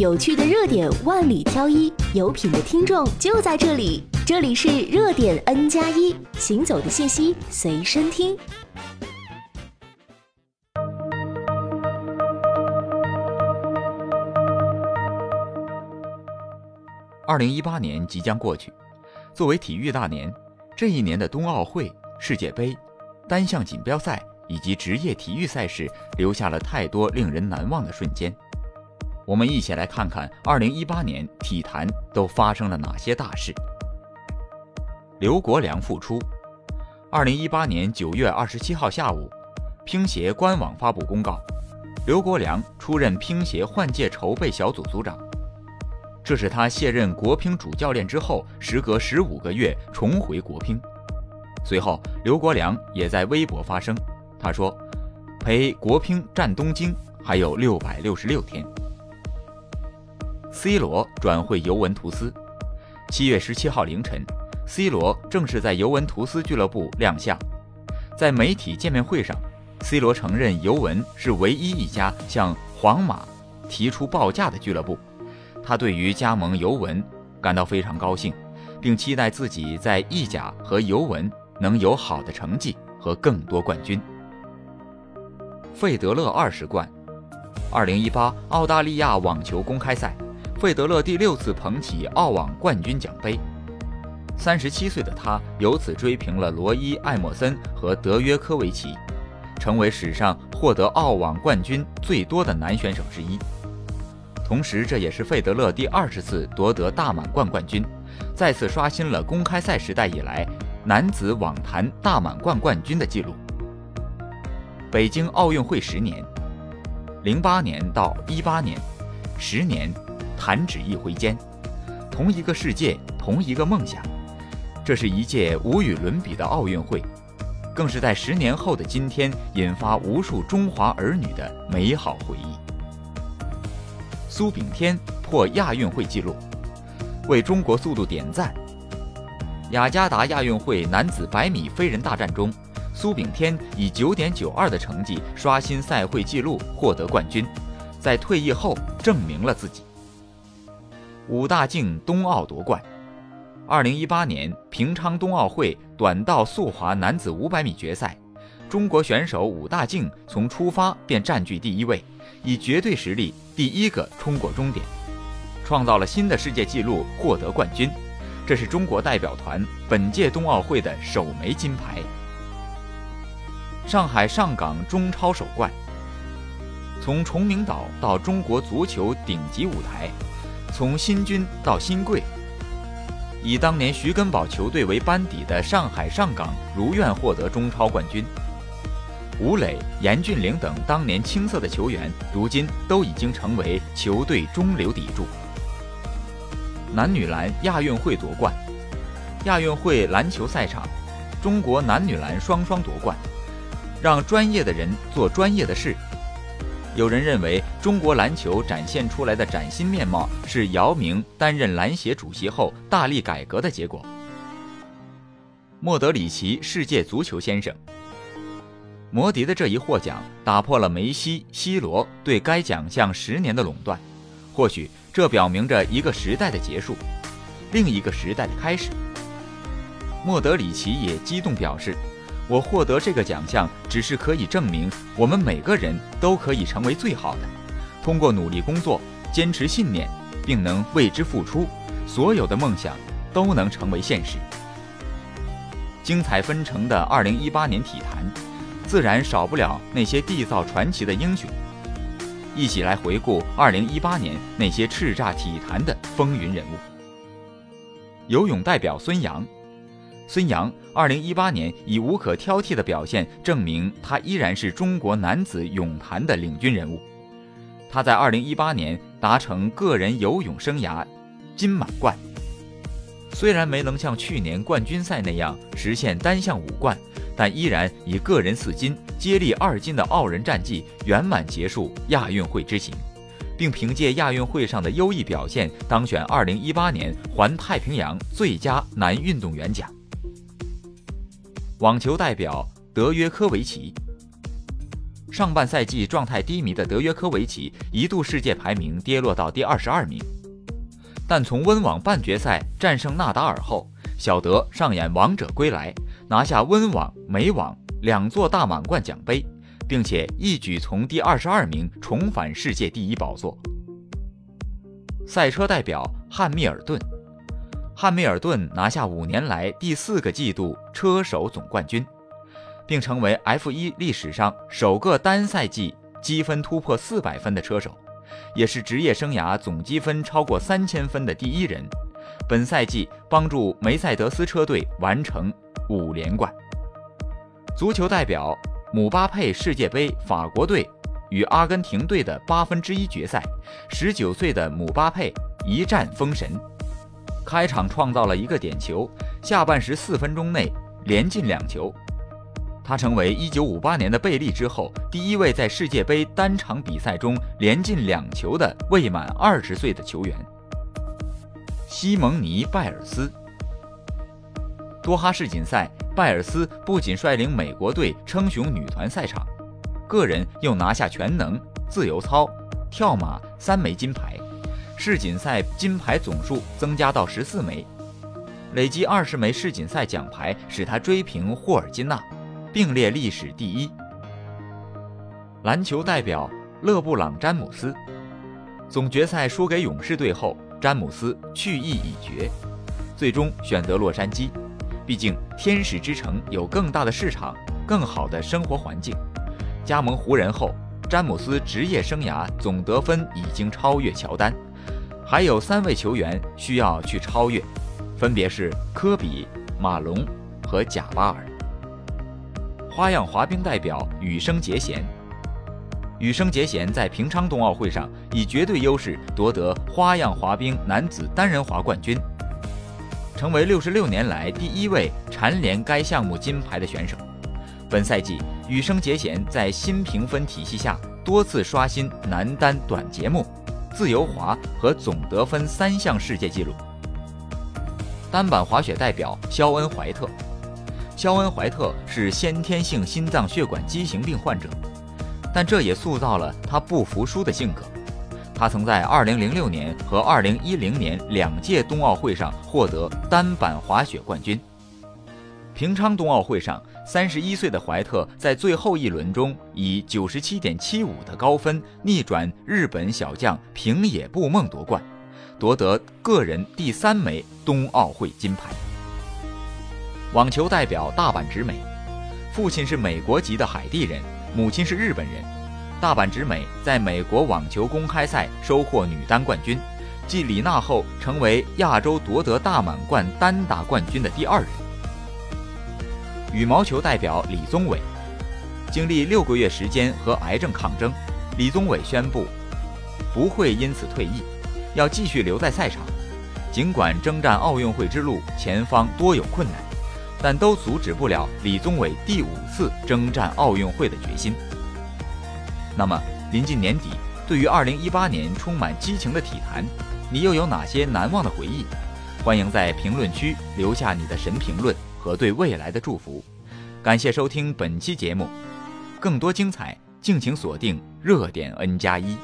有趣的热点万里挑一，有品的听众就在这里。这里是热点 N 加一，行走的信息随身听。二零一八年即将过去，作为体育大年，这一年的冬奥会、世界杯、单项锦标赛以及职业体育赛事，留下了太多令人难忘的瞬间。我们一起来看看二零一八年体坛都发生了哪些大事。刘国梁复出。二零一八年九月二十七号下午，乒协官网发布公告，刘国梁出任乒协换届筹备小组组长。这是他卸任国乒主教练之后，时隔十五个月重回国乒。随后，刘国梁也在微博发声，他说：“陪国乒战东京还有六百六十六天。”C 罗转会尤文图斯。七月十七号凌晨，C 罗正式在尤文图斯俱乐部亮相。在媒体见面会上，C 罗承认尤文是唯一一家向皇马提出报价的俱乐部。他对于加盟尤文感到非常高兴，并期待自己在意甲和尤文能有好的成绩和更多冠军。费德勒二十冠，二零一八澳大利亚网球公开赛，费德勒第六次捧起澳网冠军奖杯。三十七岁的他由此追平了罗伊·艾默森和德约科维奇，成为史上获得澳网冠军最多的男选手之一。同时，这也是费德勒第二十次夺得大满贯冠军，再次刷新了公开赛时代以来男子网坛大满贯冠军的纪录。北京奥运会十年，零八年到一八年，十年，弹指一挥间，同一个世界，同一个梦想，这是一届无与伦比的奥运会，更是在十年后的今天引发无数中华儿女的美好回忆。苏炳添破亚运会纪录，为中国速度点赞。雅加达亚运会男子百米飞人大战中，苏炳添以九点九二的成绩刷新赛会纪录，获得冠军，在退役后证明了自己。武大靖冬奥夺冠。二零一八年平昌冬奥会短道速滑男子五百米决赛，中国选手武大靖从出发便占据第一位。以绝对实力第一个冲过终点，创造了新的世界纪录，获得冠军。这是中国代表团本届冬奥会的首枚金牌。上海上港中超首冠，从崇明岛到中国足球顶级舞台，从新军到新贵，以当年徐根宝球队为班底的上海上港如愿获得中超冠军。吴磊、严俊凌等当年青涩的球员，如今都已经成为球队中流砥柱。男女篮亚运会夺冠，亚运会篮球赛场，中国男女篮双双夺冠，让专业的人做专业的事。有人认为，中国篮球展现出来的崭新面貌是姚明担任篮协主席后大力改革的结果。莫德里奇世界足球先生。摩迪的这一获奖打破了梅西、C 罗对该奖项十年的垄断，或许这表明着一个时代的结束，另一个时代的开始。莫德里奇也激动表示：“我获得这个奖项，只是可以证明我们每个人都可以成为最好的。通过努力工作、坚持信念，并能为之付出，所有的梦想都能成为现实。”精彩纷呈的2018年体坛。自然少不了那些缔造传奇的英雄。一起来回顾2018年那些叱咤体坛的风云人物。游泳代表孙杨，孙杨2018年以无可挑剔的表现证明他依然是中国男子泳坛的领军人物。他在2018年达成个人游泳生涯金满贯，虽然没能像去年冠军赛那样实现单项五冠。但依然以个人四金、接力二金的傲人战绩圆满结束亚运会之行，并凭借亚运会上的优异表现当选2018年环太平洋最佳男运动员奖。网球代表德约科维奇，上半赛季状态低迷的德约科维奇一度世界排名跌落到第二十二名。但从温网半决赛战胜纳达尔后，小德上演王者归来，拿下温网、美网两座大满贯奖杯，并且一举从第二十二名重返世界第一宝座。赛车代表汉密尔顿，汉密尔顿拿下五年来第四个季度车手总冠军，并成为 F1 历史上首个单赛季积分突破四百分的车手。也是职业生涯总积分超过三千分的第一人。本赛季帮助梅赛德斯车队完成五连冠。足球代表姆巴佩世界杯法国队与阿根廷队的八分之一决赛，十九岁的姆巴佩一战封神，开场创造了一个点球，下半时四分钟内连进两球。他成为1958年的贝利之后第一位在世界杯单场比赛中连进两球的未满二十岁的球员。西蒙尼·拜尔斯，多哈世锦赛，拜尔斯不仅率领美国队称雄女团赛场，个人又拿下全能、自由操、跳马三枚金牌，世锦赛金牌总数增加到十四枚，累计二十枚世锦赛奖牌，使他追平霍尔金娜。并列历史第一。篮球代表勒布朗·詹姆斯，总决赛输给勇士队后，詹姆斯去意已决，最终选择洛杉矶。毕竟天使之城有更大的市场、更好的生活环境。加盟湖人后，詹姆斯职业生涯总得分已经超越乔丹，还有三位球员需要去超越，分别是科比、马龙和贾巴尔。花样滑冰代表羽生结弦，羽生结弦在平昌冬奥会上以绝对优势夺得花样滑冰男子单人滑冠军，成为六十六年来第一位蝉联该项目金牌的选手。本赛季，羽生结弦在新评分体系下多次刷新男单短节目、自由滑和总得分三项世界纪录。单板滑雪代表肖恩·怀特。肖恩·怀特是先天性心脏血管畸形病患者，但这也塑造了他不服输的性格。他曾在2006年和2010年两届冬奥会上获得单板滑雪冠军。平昌冬奥会上，31岁的怀特在最后一轮中以97.75的高分逆转日本小将平野步梦夺冠，夺得个人第三枚冬奥会金牌。网球代表大阪直美，父亲是美国籍的海地人，母亲是日本人。大阪直美在美国网球公开赛收获女单冠军，继李娜后成为亚洲夺得大满贯单打冠军的第二人。羽毛球代表李宗伟，经历六个月时间和癌症抗争，李宗伟宣布不会因此退役，要继续留在赛场。尽管征战奥运会之路前方多有困难。但都阻止不了李宗伟第五次征战奥运会的决心。那么，临近年底，对于2018年充满激情的体坛，你又有哪些难忘的回忆？欢迎在评论区留下你的神评论和对未来的祝福。感谢收听本期节目，更多精彩，敬请锁定热点 N 加一。